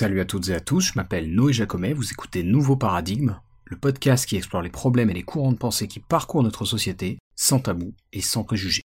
Salut à toutes et à tous, je m'appelle Noé Jacomet, vous écoutez Nouveau Paradigme, le podcast qui explore les problèmes et les courants de pensée qui parcourent notre société, sans tabou et sans préjugés.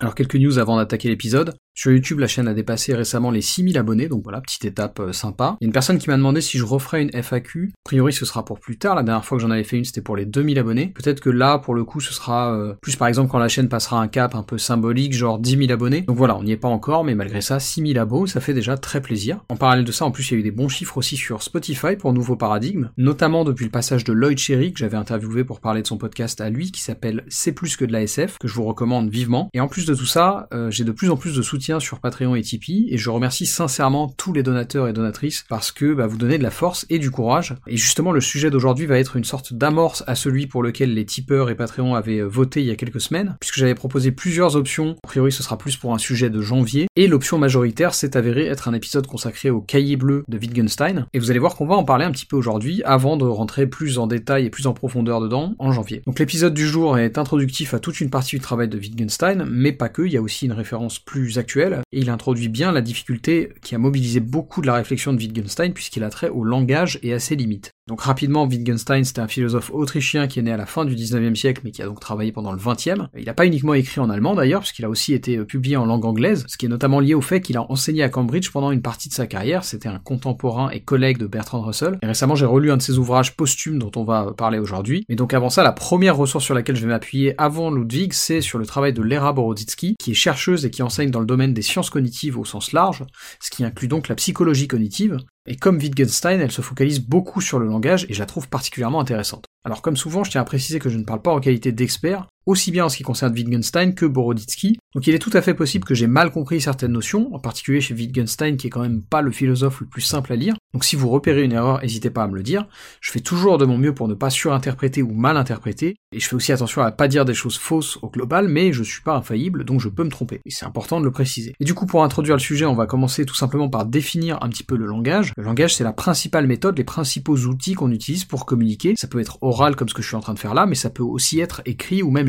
Alors quelques news avant d'attaquer l'épisode. Sur YouTube, la chaîne a dépassé récemment les 6000 abonnés, donc voilà, petite étape euh, sympa. Il y a une personne qui m'a demandé si je referais une FAQ. A priori, ce sera pour plus tard. La dernière fois que j'en avais fait une, c'était pour les 2000 abonnés. Peut-être que là, pour le coup, ce sera euh, plus par exemple quand la chaîne passera un cap un peu symbolique, genre 10 000 abonnés. Donc voilà, on n'y est pas encore, mais malgré ça, 6000 abos, ça fait déjà très plaisir. En parallèle de ça, en plus, il y a eu des bons chiffres aussi sur Spotify pour Nouveau Paradigme, notamment depuis le passage de Lloyd Cherry que j'avais interviewé pour parler de son podcast à lui, qui s'appelle C'est plus que de la SF, que je vous recommande vivement. Et en plus de tout ça, euh, j'ai de plus en plus de soutien sur Patreon et et je remercie sincèrement tous les donateurs et donatrices parce que bah, vous donnez de la force et du courage. Et justement, le sujet d'aujourd'hui va être une sorte d'amorce à celui pour lequel les tipeurs et Patreon avaient voté il y a quelques semaines, puisque j'avais proposé plusieurs options. A priori, ce sera plus pour un sujet de janvier. Et l'option majoritaire s'est avérée être un épisode consacré au cahier bleu de Wittgenstein. Et vous allez voir qu'on va en parler un petit peu aujourd'hui, avant de rentrer plus en détail et plus en profondeur dedans en janvier. Donc l'épisode du jour est introductif à toute une partie du travail de Wittgenstein, mais pas que, il y a aussi une référence plus actuelle, et il introduit bien la difficulté qui a mobilisé beaucoup de la réflexion de Wittgenstein puisqu'il a trait au langage et à ses limites. Donc rapidement, Wittgenstein, c'était un philosophe autrichien qui est né à la fin du 19e siècle, mais qui a donc travaillé pendant le 20e. Il n'a pas uniquement écrit en allemand d'ailleurs, puisqu'il a aussi été euh, publié en langue anglaise, ce qui est notamment lié au fait qu'il a enseigné à Cambridge pendant une partie de sa carrière. C'était un contemporain et collègue de Bertrand Russell. Et récemment, j'ai relu un de ses ouvrages posthumes dont on va parler aujourd'hui. Mais donc avant ça, la première ressource sur laquelle je vais m'appuyer avant Ludwig, c'est sur le travail de Lera Boroditsky, qui est chercheuse et qui enseigne dans le domaine des sciences cognitives au sens large, ce qui inclut donc la psychologie cognitive. Et comme Wittgenstein, elle se focalise beaucoup sur le langage et je la trouve particulièrement intéressante. Alors comme souvent, je tiens à préciser que je ne parle pas en qualité d'expert, aussi bien en ce qui concerne Wittgenstein que Boroditsky, donc il est tout à fait possible que j'ai mal compris certaines notions, en particulier chez Wittgenstein qui est quand même pas le philosophe le plus simple à lire, donc si vous repérez une erreur, n'hésitez pas à me le dire, je fais toujours de mon mieux pour ne pas surinterpréter ou mal interpréter, et je fais aussi attention à pas dire des choses fausses au global, mais je suis pas infaillible, donc je peux me tromper, et c'est important de le préciser. Et du coup pour introduire le sujet, on va commencer tout simplement par définir un petit peu le langage. Le langage c'est la principale méthode, les principaux outils qu'on utilise pour communiquer, ça peut être oral comme ce que je suis en train de faire là, mais ça peut aussi être écrit ou même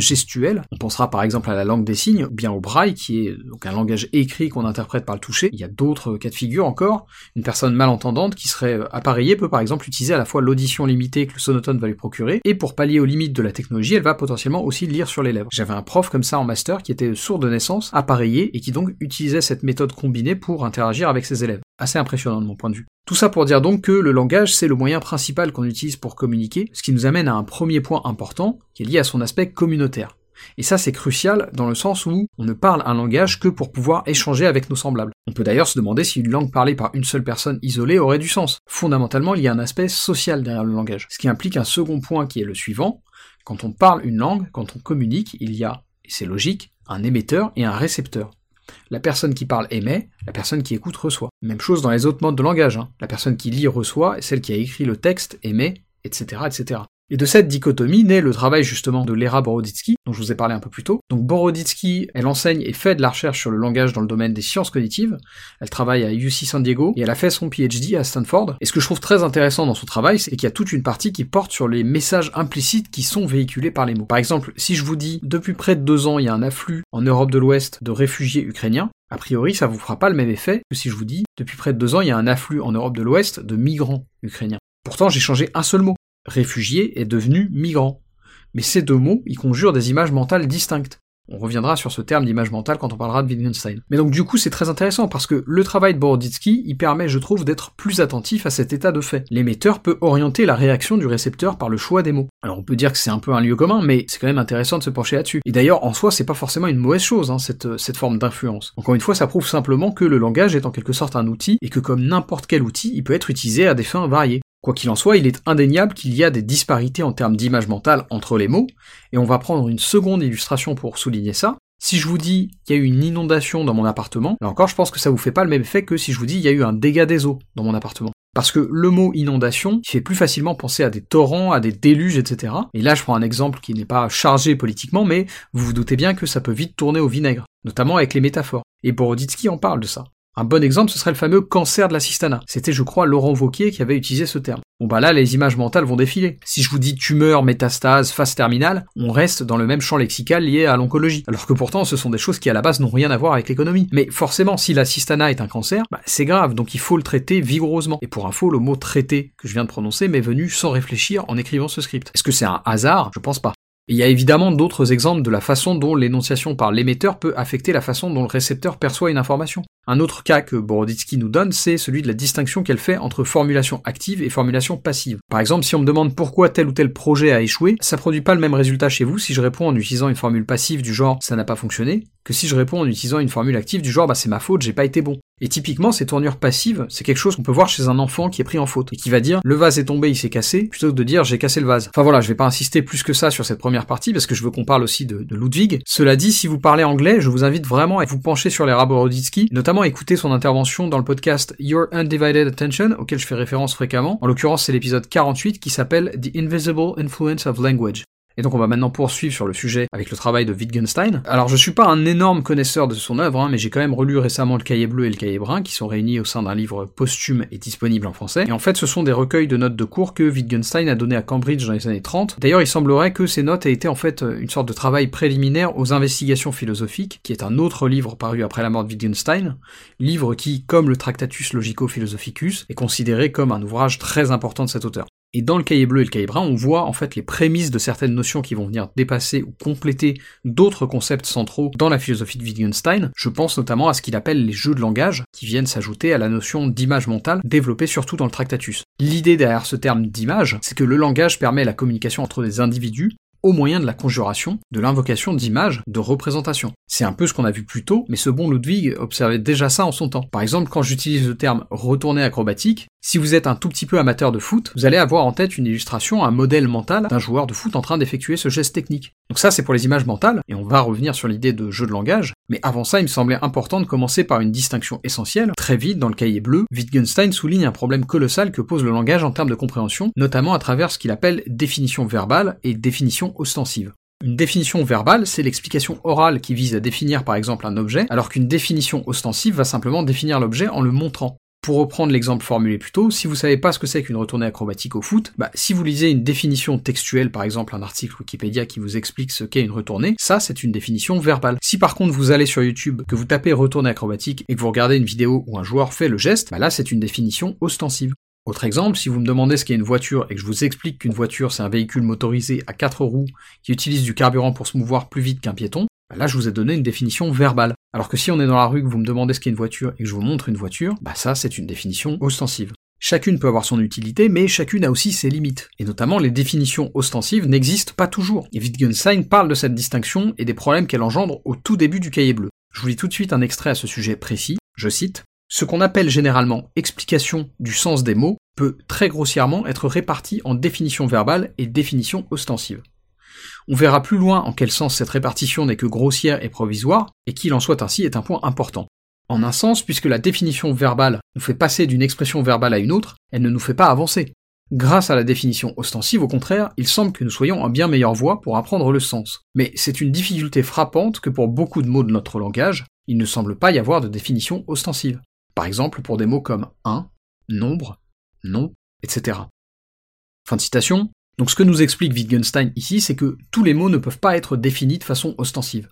On pensera par exemple à la langue des signes, bien au braille, qui est un langage écrit qu'on interprète par le toucher. Il y a d'autres cas de figure encore. Une personne malentendante qui serait euh, appareillée peut par exemple utiliser à la fois l'audition limitée que le sonotone va lui procurer, et pour pallier aux limites de la technologie, elle va potentiellement aussi lire sur les lèvres. J'avais un prof comme ça en master qui était sourd de naissance, appareillé, et qui donc utilisait cette méthode combinée pour interagir avec ses élèves. Assez impressionnant de mon point de vue. Tout ça pour dire donc que le langage, c'est le moyen principal qu'on utilise pour communiquer, ce qui nous amène à un premier point important, qui est lié à son aspect communautaire. Et ça c'est crucial dans le sens où on ne parle un langage que pour pouvoir échanger avec nos semblables. On peut d'ailleurs se demander si une langue parlée par une seule personne isolée aurait du sens. Fondamentalement, il y a un aspect social derrière le langage, ce qui implique un second point qui est le suivant. Quand on parle une langue, quand on communique, il y a, et c'est logique, un émetteur et un récepteur. La personne qui parle émet, la personne qui écoute reçoit. Même chose dans les autres modes de langage. Hein. La personne qui lit reçoit, et celle qui a écrit le texte émet, etc., etc. Et de cette dichotomie naît le travail justement de Lera Boroditsky, dont je vous ai parlé un peu plus tôt. Donc Boroditsky, elle enseigne et fait de la recherche sur le langage dans le domaine des sciences cognitives. Elle travaille à UC San Diego et elle a fait son PhD à Stanford. Et ce que je trouve très intéressant dans son travail, c'est qu'il y a toute une partie qui porte sur les messages implicites qui sont véhiculés par les mots. Par exemple, si je vous dis depuis près de deux ans, il y a un afflux en Europe de l'Ouest de réfugiés ukrainiens, a priori, ça vous fera pas le même effet que si je vous dis depuis près de deux ans, il y a un afflux en Europe de l'Ouest de migrants ukrainiens. Pourtant, j'ai changé un seul mot réfugié est devenu migrant. Mais ces deux mots, ils conjurent des images mentales distinctes. On reviendra sur ce terme d'image mentale quand on parlera de Wittgenstein. Mais donc du coup c'est très intéressant parce que le travail de Boroditsky, il permet je trouve d'être plus attentif à cet état de fait. L'émetteur peut orienter la réaction du récepteur par le choix des mots. Alors on peut dire que c'est un peu un lieu commun, mais c'est quand même intéressant de se pencher là-dessus. Et d'ailleurs en soi c'est pas forcément une mauvaise chose, hein, cette, cette forme d'influence. Encore une fois ça prouve simplement que le langage est en quelque sorte un outil, et que comme n'importe quel outil, il peut être utilisé à des fins variées. Quoi qu'il en soit, il est indéniable qu'il y a des disparités en termes d'image mentale entre les mots, et on va prendre une seconde illustration pour souligner ça. Si je vous dis qu'il y a eu une inondation dans mon appartement, là encore je pense que ça vous fait pas le même effet que si je vous dis il y a eu un dégât des eaux dans mon appartement. Parce que le mot inondation fait plus facilement penser à des torrents, à des déluges, etc. Et là je prends un exemple qui n'est pas chargé politiquement, mais vous vous doutez bien que ça peut vite tourner au vinaigre, notamment avec les métaphores. Et Boroditsky en parle de ça. Un bon exemple, ce serait le fameux cancer de l'assistanat. C'était, je crois, Laurent Vauquier qui avait utilisé ce terme. Bon bah là, les images mentales vont défiler. Si je vous dis tumeur, métastase, phase terminale, on reste dans le même champ lexical lié à l'oncologie. Alors que pourtant, ce sont des choses qui à la base n'ont rien à voir avec l'économie. Mais forcément, si l'assistanat est un cancer, bah, c'est grave, donc il faut le traiter vigoureusement. Et pour info, le mot traiter que je viens de prononcer m'est venu sans réfléchir en écrivant ce script. Est-ce que c'est un hasard? Je pense pas il y a évidemment d'autres exemples de la façon dont l'énonciation par l'émetteur peut affecter la façon dont le récepteur perçoit une information. Un autre cas que Boroditsky nous donne, c'est celui de la distinction qu'elle fait entre formulation active et formulation passive. Par exemple, si on me demande pourquoi tel ou tel projet a échoué, ça produit pas le même résultat chez vous si je réponds en utilisant une formule passive du genre ça n'a pas fonctionné, que si je réponds en utilisant une formule active du genre bah c'est ma faute, j'ai pas été bon. Et typiquement, ces tournures passives, c'est quelque chose qu'on peut voir chez un enfant qui est pris en faute et qui va dire le vase est tombé, il s'est cassé, plutôt que de dire j'ai cassé le vase. Enfin voilà, je vais pas insister plus que ça sur cette première partie parce que je veux qu'on parle aussi de, Ludwig. Cela dit, si vous parlez anglais, je vous invite vraiment à vous pencher sur les Boroditsky, notamment à écouter son intervention dans le podcast Your Undivided Attention, auquel je fais référence fréquemment. En l'occurrence, c'est l'épisode 48 qui s'appelle The Invisible Influence of Language. Et donc on va maintenant poursuivre sur le sujet avec le travail de Wittgenstein. Alors je suis pas un énorme connaisseur de son œuvre, hein, mais j'ai quand même relu récemment le cahier bleu et le cahier brun, qui sont réunis au sein d'un livre posthume et disponible en français. Et en fait ce sont des recueils de notes de cours que Wittgenstein a donné à Cambridge dans les années 30. D'ailleurs il semblerait que ces notes aient été en fait une sorte de travail préliminaire aux investigations philosophiques, qui est un autre livre paru après la mort de Wittgenstein, livre qui, comme le Tractatus Logico-Philosophicus, est considéré comme un ouvrage très important de cet auteur. Et dans le cahier bleu et le cahier brun, on voit en fait les prémices de certaines notions qui vont venir dépasser ou compléter d'autres concepts centraux dans la philosophie de Wittgenstein. Je pense notamment à ce qu'il appelle les jeux de langage, qui viennent s'ajouter à la notion d'image mentale, développée surtout dans le Tractatus. L'idée derrière ce terme d'image, c'est que le langage permet la communication entre des individus au moyen de la conjuration, de l'invocation d'images, de représentations. C'est un peu ce qu'on a vu plus tôt, mais ce bon Ludwig observait déjà ça en son temps. Par exemple, quand j'utilise le terme retourner acrobatique, si vous êtes un tout petit peu amateur de foot, vous allez avoir en tête une illustration, un modèle mental d'un joueur de foot en train d'effectuer ce geste technique. Donc ça c'est pour les images mentales, et on va revenir sur l'idée de jeu de langage, mais avant ça il me semblait important de commencer par une distinction essentielle. Très vite, dans le cahier bleu, Wittgenstein souligne un problème colossal que pose le langage en termes de compréhension, notamment à travers ce qu'il appelle définition verbale et définition ostensive. Une définition verbale, c'est l'explication orale qui vise à définir par exemple un objet, alors qu'une définition ostensive va simplement définir l'objet en le montrant. Pour reprendre l'exemple formulé plus tôt, si vous savez pas ce que c'est qu'une retournée acrobatique au foot, bah, si vous lisez une définition textuelle, par exemple un article Wikipédia qui vous explique ce qu'est une retournée, ça c'est une définition verbale. Si par contre vous allez sur YouTube, que vous tapez retournée acrobatique et que vous regardez une vidéo où un joueur fait le geste, bah là c'est une définition ostensive. Autre exemple, si vous me demandez ce qu'est une voiture et que je vous explique qu'une voiture c'est un véhicule motorisé à quatre roues qui utilise du carburant pour se mouvoir plus vite qu'un piéton, bah là je vous ai donné une définition verbale. Alors que si on est dans la rue, que vous me demandez ce qu'est une voiture et que je vous montre une voiture, bah ça c'est une définition ostensive. Chacune peut avoir son utilité, mais chacune a aussi ses limites. Et notamment, les définitions ostensives n'existent pas toujours. Et Wittgenstein parle de cette distinction et des problèmes qu'elle engendre au tout début du cahier bleu. Je vous lis tout de suite un extrait à ce sujet précis. Je cite. Ce qu'on appelle généralement explication du sens des mots peut très grossièrement être réparti en définition verbale et définition ostensive. On verra plus loin en quel sens cette répartition n'est que grossière et provisoire, et qu'il en soit ainsi est un point important. En un sens, puisque la définition verbale nous fait passer d'une expression verbale à une autre, elle ne nous fait pas avancer. Grâce à la définition ostensive, au contraire, il semble que nous soyons en bien meilleure voie pour apprendre le sens. Mais c'est une difficulté frappante que pour beaucoup de mots de notre langage, il ne semble pas y avoir de définition ostensive. Par exemple pour des mots comme un, nombre, nom, etc. Fin de citation. Donc ce que nous explique Wittgenstein ici, c'est que tous les mots ne peuvent pas être définis de façon ostensive.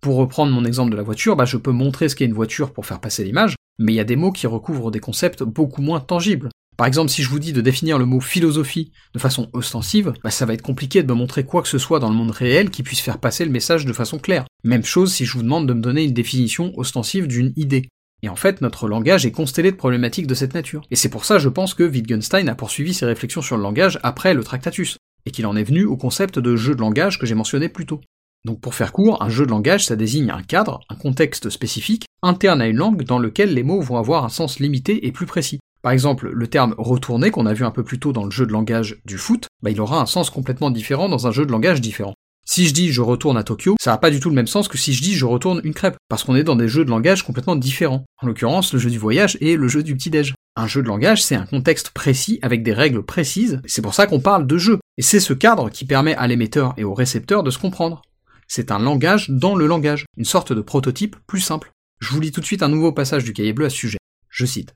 Pour reprendre mon exemple de la voiture, bah je peux montrer ce qu'est une voiture pour faire passer l'image, mais il y a des mots qui recouvrent des concepts beaucoup moins tangibles. Par exemple, si je vous dis de définir le mot philosophie de façon ostensive, bah ça va être compliqué de me montrer quoi que ce soit dans le monde réel qui puisse faire passer le message de façon claire. Même chose si je vous demande de me donner une définition ostensive d'une idée. Et en fait, notre langage est constellé de problématiques de cette nature. Et c'est pour ça, je pense, que Wittgenstein a poursuivi ses réflexions sur le langage après le Tractatus, et qu'il en est venu au concept de jeu de langage que j'ai mentionné plus tôt. Donc pour faire court, un jeu de langage, ça désigne un cadre, un contexte spécifique, interne à une langue dans lequel les mots vont avoir un sens limité et plus précis. Par exemple, le terme retourner qu'on a vu un peu plus tôt dans le jeu de langage du foot, bah il aura un sens complètement différent dans un jeu de langage différent. Si je dis je retourne à Tokyo, ça n'a pas du tout le même sens que si je dis je retourne une crêpe, parce qu'on est dans des jeux de langage complètement différents. En l'occurrence, le jeu du voyage et le jeu du petit-déj. Un jeu de langage, c'est un contexte précis avec des règles précises, c'est pour ça qu'on parle de jeu. Et c'est ce cadre qui permet à l'émetteur et au récepteur de se comprendre. C'est un langage dans le langage, une sorte de prototype plus simple. Je vous lis tout de suite un nouveau passage du cahier bleu à ce sujet. Je cite.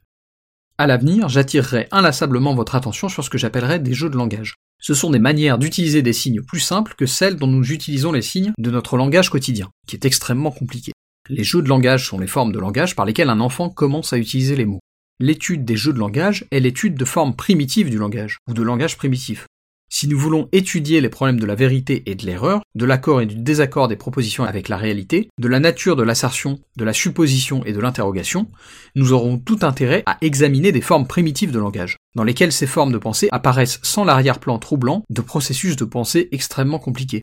À l'avenir, j'attirerai inlassablement votre attention sur ce que j'appellerai des jeux de langage. Ce sont des manières d'utiliser des signes plus simples que celles dont nous utilisons les signes de notre langage quotidien, qui est extrêmement compliqué. Les jeux de langage sont les formes de langage par lesquelles un enfant commence à utiliser les mots. L'étude des jeux de langage est l'étude de formes primitives du langage, ou de langage primitif. Si nous voulons étudier les problèmes de la vérité et de l'erreur, de l'accord et du désaccord des propositions avec la réalité, de la nature de l'assertion, de la supposition et de l'interrogation, nous aurons tout intérêt à examiner des formes primitives de langage, dans lesquelles ces formes de pensée apparaissent sans l'arrière-plan troublant de processus de pensée extrêmement compliqués.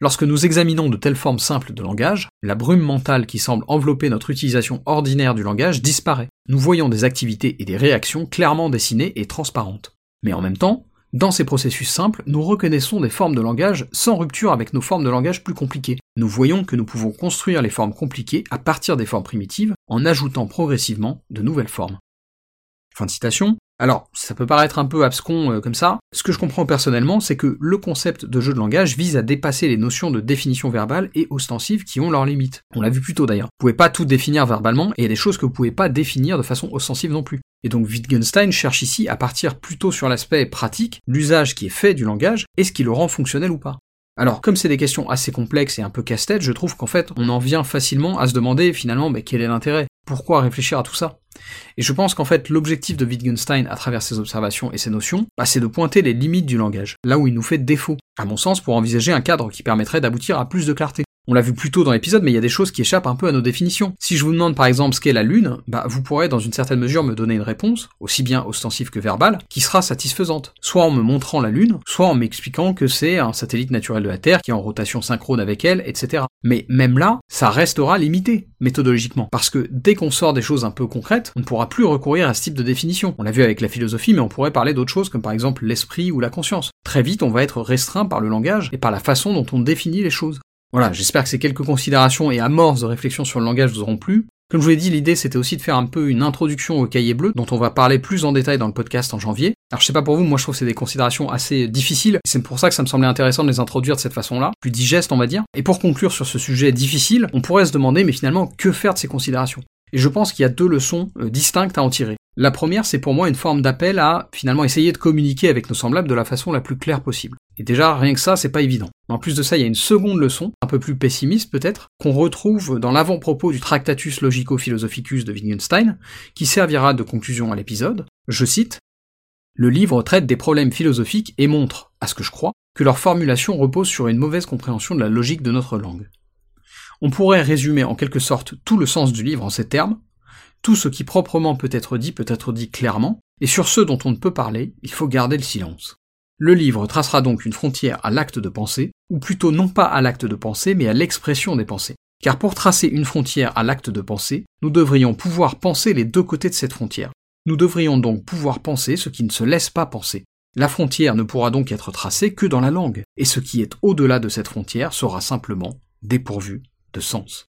Lorsque nous examinons de telles formes simples de langage, la brume mentale qui semble envelopper notre utilisation ordinaire du langage disparaît. Nous voyons des activités et des réactions clairement dessinées et transparentes. Mais en même temps, dans ces processus simples, nous reconnaissons des formes de langage sans rupture avec nos formes de langage plus compliquées. Nous voyons que nous pouvons construire les formes compliquées à partir des formes primitives en ajoutant progressivement de nouvelles formes. Fin de citation. Alors, ça peut paraître un peu abscon euh, comme ça. Ce que je comprends personnellement, c'est que le concept de jeu de langage vise à dépasser les notions de définition verbale et ostensive qui ont leurs limites. On l'a vu plus tôt d'ailleurs. Vous pouvez pas tout définir verbalement, et il y a des choses que vous pouvez pas définir de façon ostensive non plus. Et donc Wittgenstein cherche ici à partir plutôt sur l'aspect pratique, l'usage qui est fait du langage, et ce qui le rend fonctionnel ou pas. Alors, comme c'est des questions assez complexes et un peu casse-tête, je trouve qu'en fait, on en vient facilement à se demander finalement, mais quel est l'intérêt? Pourquoi réfléchir à tout ça? Et je pense qu'en fait, l'objectif de Wittgenstein à travers ses observations et ses notions, bah, c'est de pointer les limites du langage, là où il nous fait défaut, à mon sens, pour envisager un cadre qui permettrait d'aboutir à plus de clarté. On l'a vu plus tôt dans l'épisode, mais il y a des choses qui échappent un peu à nos définitions. Si je vous demande par exemple ce qu'est la Lune, bah vous pourrez dans une certaine mesure me donner une réponse, aussi bien ostensive que verbale, qui sera satisfaisante. Soit en me montrant la Lune, soit en m'expliquant que c'est un satellite naturel de la Terre qui est en rotation synchrone avec elle, etc. Mais même là, ça restera limité, méthodologiquement. Parce que dès qu'on sort des choses un peu concrètes, on ne pourra plus recourir à ce type de définition. On l'a vu avec la philosophie, mais on pourrait parler d'autres choses comme par exemple l'esprit ou la conscience. Très vite, on va être restreint par le langage et par la façon dont on définit les choses. Voilà, j'espère que ces quelques considérations et amorces de réflexion sur le langage vous auront plu. Comme je vous l'ai dit, l'idée c'était aussi de faire un peu une introduction au cahier bleu, dont on va parler plus en détail dans le podcast en janvier. Alors je sais pas pour vous, moi je trouve que c'est des considérations assez difficiles, c'est pour ça que ça me semblait intéressant de les introduire de cette façon-là, plus digeste on va dire. Et pour conclure sur ce sujet difficile, on pourrait se demander mais finalement que faire de ces considérations? Et je pense qu'il y a deux leçons euh, distinctes à en tirer. La première, c'est pour moi une forme d'appel à finalement essayer de communiquer avec nos semblables de la façon la plus claire possible. Et déjà, rien que ça, c'est pas évident. En plus de ça, il y a une seconde leçon, un peu plus pessimiste peut-être, qu'on retrouve dans l'avant-propos du Tractatus Logico-Philosophicus de Wittgenstein, qui servira de conclusion à l'épisode. Je cite Le livre traite des problèmes philosophiques et montre, à ce que je crois, que leur formulation repose sur une mauvaise compréhension de la logique de notre langue. On pourrait résumer en quelque sorte tout le sens du livre en ces termes, tout ce qui proprement peut être dit peut être dit clairement, et sur ceux dont on ne peut parler, il faut garder le silence. Le livre tracera donc une frontière à l'acte de pensée, ou plutôt non pas à l'acte de pensée, mais à l'expression des pensées. Car pour tracer une frontière à l'acte de pensée, nous devrions pouvoir penser les deux côtés de cette frontière. Nous devrions donc pouvoir penser ce qui ne se laisse pas penser. La frontière ne pourra donc être tracée que dans la langue, et ce qui est au-delà de cette frontière sera simplement dépourvu de sens.